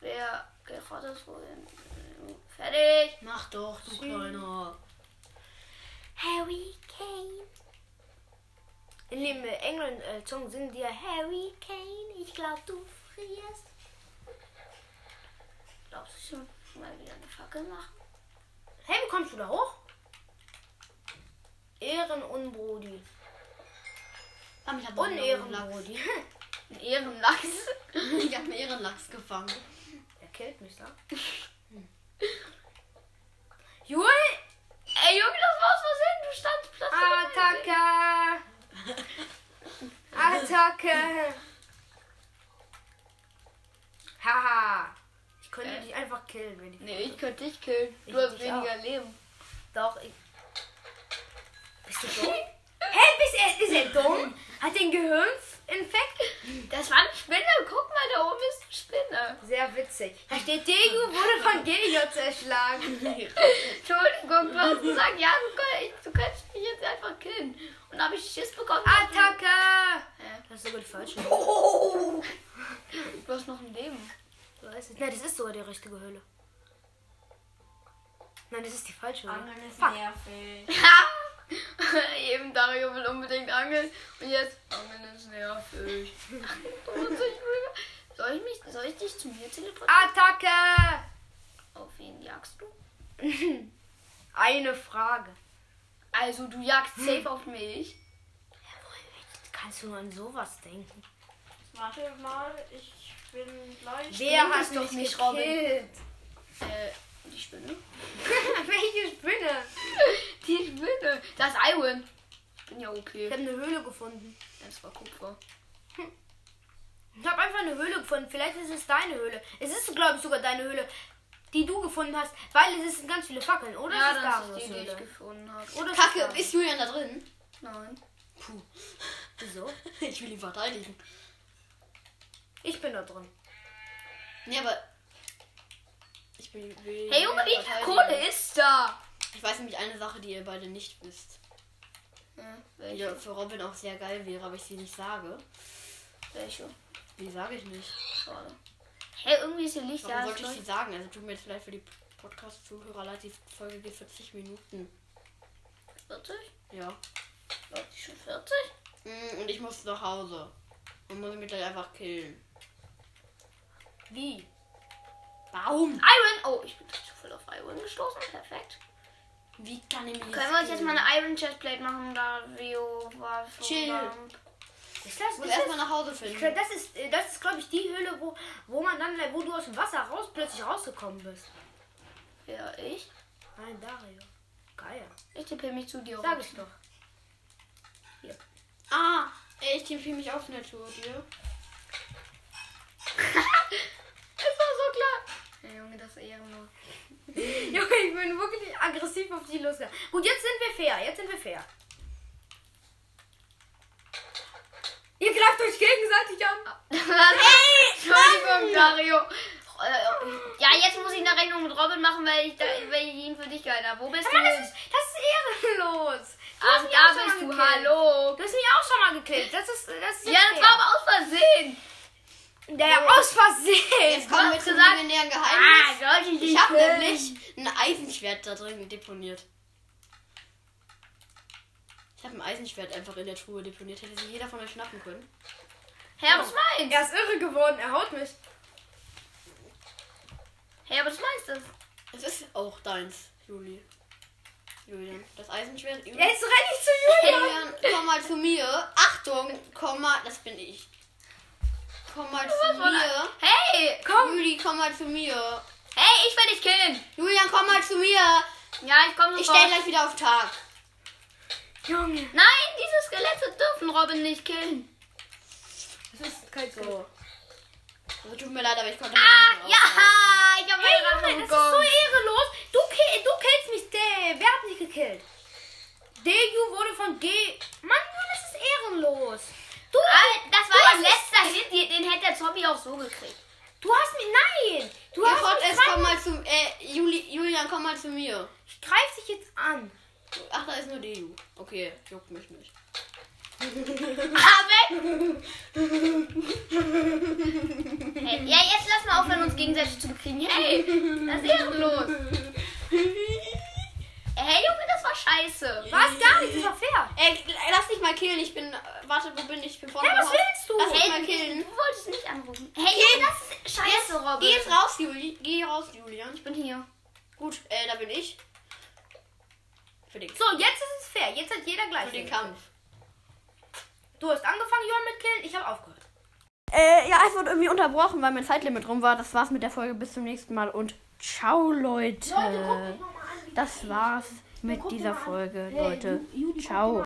Wer gerottet wohin? Fertig. Mach doch, du kleiner. Harry Kane. In dem äh, England äh, Song singen die Harry Kane. Ich glaube, du frierst. Glaubst du schon mal wieder eine Fackel machen? Hey, wie kommst du da hoch? Ehrenunbrodi. Lachs. Unehrenbrodi. Ein Ehrenlachs. Ich hab einen Ehrenlachs gefangen. Er killt mich da. Jul! Ey, Junge, das war aus Versehen. Du standst plötzlich. Attacke! Attacke! Haha! Ich könnte Äh. dich einfach killen, wenn ich. Nee, ich könnte dich killen. Ich Du hast weniger Leben. Doch, ich. Bist du dumm? Hä, bist er, ist er dumm? Hat den Gehirnsinfekt? Das war eine Spinne. Guck mal, da oben ist eine Spinne. Sehr witzig. Da steht, Degu wurde von Gilliot zerschlagen. Entschuldigung, du hast gesagt, ja, du, kann- du kannst mich jetzt einfach killen. Und da habe ich Schiss bekommen. Attacke! Hä? Das ist sogar die falsche. Du hast noch ein Leben. Weiß ich. Nein, das ist sogar die richtige Höhle. Nein, das ist die falsche Höhle. Angeln ist Fuck. nervig. Eben Dario will unbedingt angeln. Und jetzt, Angeln ist nervig. soll, ich mich, soll ich dich zu mir teleportieren? Attacke! Auf wen jagst du? Eine Frage. Also, du jagst safe auf mich. Kannst du nur an sowas denken? Warte mal, ich bin gleich. Wer hat es doch mich nicht, gekillt? Äh, die Spinne? Welche Spinne? Die Spinne. Das ist Iron. Ich bin ja Ich okay. habe eine Höhle gefunden. Das war Kupfer. Ich habe einfach eine Höhle gefunden. Vielleicht ist es deine Höhle. Es ist, glaube ich, sogar deine Höhle, die du gefunden hast, weil es sind ganz viele Fackeln. Oder Ja, ist es das Darius ist die, die ich Höhle? gefunden habe. Oder Kacke, ist ist Julian da drin? Nein. Puh. Wieso? Ich will ihn verteidigen. Ich bin da drin. Nee, aber. Ich will Hey Junge, wie viel. Kohle ist da? Ich weiß nämlich eine Sache, die ihr beide nicht wisst. Ja, Die welche? für Robin auch sehr geil wäre, aber ich sie nicht sage. Welche? Die sage ich nicht. Schade. Hey, irgendwie ist hier Licht. Warum Ja, sollte ich sie sagen? Also tut mir jetzt vielleicht für die Podcast-Zuhörer leid, die Folge geht 40 Minuten. 40? Ja. Läuft die schon 40? Mm, Und ich muss nach Hause. Und muss mich gleich einfach killen. Wie? Warum? Iron! Oh, ich bin zu voll auf Iron gestoßen. Perfekt. Wie kann ich mich Können wir uns jetzt mal eine Iron Chestplate machen, da Vio war so Chill. warm. Ist das, Ich muss ist erstmal das, nach Hause finden. das ist, äh, das ist glaube ich, die Höhle, wo, wo man dann, wo du aus dem Wasser raus plötzlich rausgekommen bist. Ja, ich? Nein, Dario. Geil. Ich tippe mich zu dir. Sag ich doch. Ah, ey, ich tippe mich auf eine Tour, dir. Das war so klar. Ja, Junge, das ehrenlos. Junge, ich bin wirklich aggressiv auf die losgegangen. Gut, jetzt sind wir fair. Jetzt sind wir fair. Ihr greift euch gegenseitig an. Hey! Entschuldigung, Dario. Äh, Ja, jetzt muss ich eine Rechnung mit Robin machen, weil ich, da, weil ich ihn für dich gehalten habe. Wo bist Mann, du? das ist, das ist ehrenlos. Du Ach, da bist du. gekillt. Hallo. Du hast mich auch schon mal gekillt. Das ist, das ist Ja, das fair. war aber aus Versehen. Der aus Versehen. Jetzt kommen wir zum gesagt- legendären Ah, Geheimnis. sollte ich Ich habe nämlich ein Eisenschwert da drin deponiert. Ich habe ein Eisenschwert einfach in der Truhe deponiert. Hätte sich jeder von euch schnappen können. Hä, aber das meinst Er ist irre geworden. Er haut mich. Hä, aber das meinst du? Es ist auch deins, Juli. Julian, das Eisenschwert. Jetzt renn ich zu Julian. Julian, komm mal zu mir. Achtung, komm mal. Das bin ich. Komm mal zu mir. Hey, Komm. Juli, komm mal zu mir. hey, ich will dich killen. Julian, komm mal zu mir. Ja, ich komme Ich sofort. stelle gleich wieder auf Tag. Junge. Nein, diese Skelette dürfen Robin nicht killen. Das ist kein so. So. Also, tut mir leid, aber ich konnte Ah, nicht ja, mehr ich habe Hey Junge, das ist so ehrenlos. Du, kill, du killst mich. Der, wer hat mich gekillt? Deju wurde von G. Mann, Junge, das ist ehrenlos. Du, Ah, das war ein letzter Hit, den- den hätte der Zombie auch so gekriegt. Du hast mich. Nein. Du Ja, hast Gott, mich es komm mal zu. Äh, Juli, Julian, komm mal zu mir. Ich greif dich jetzt an. Ach, da ist nur Deju. Okay, juckt mich nicht. Weg! hey, ja, jetzt lass mal aufhören, uns gegenseitig zu bekriegen. Hey, das ist ehrenlos. Hey, Junge, das war scheiße. Was? Gar nicht. Das war fair. Ey, lass dich mal killen. Ich bin. Warte, wo bin ich? Ich bin vorne. Hey, was willst du? Lass dich Hey, mal du, killen. du wolltest nicht anrufen. Hey, Junge, das ist scheiße, Robin. Geh jetzt raus, Juli. Geh raus, Julian. Ich bin hier. Gut, äh, da bin ich. Für den, So, jetzt ist es fair. Jetzt hat jeder gleich. für den Kampf. Du hast angefangen, Johann mit Killen. Ich habe aufgehört. Äh, ja, es wurde irgendwie unterbrochen, weil mein Zeitlimit rum war. Das war's mit der Folge. Bis zum nächsten Mal und ciao, Leute. Leute, mich noch mal. Das war's mit dieser Folge, Leute. Ciao.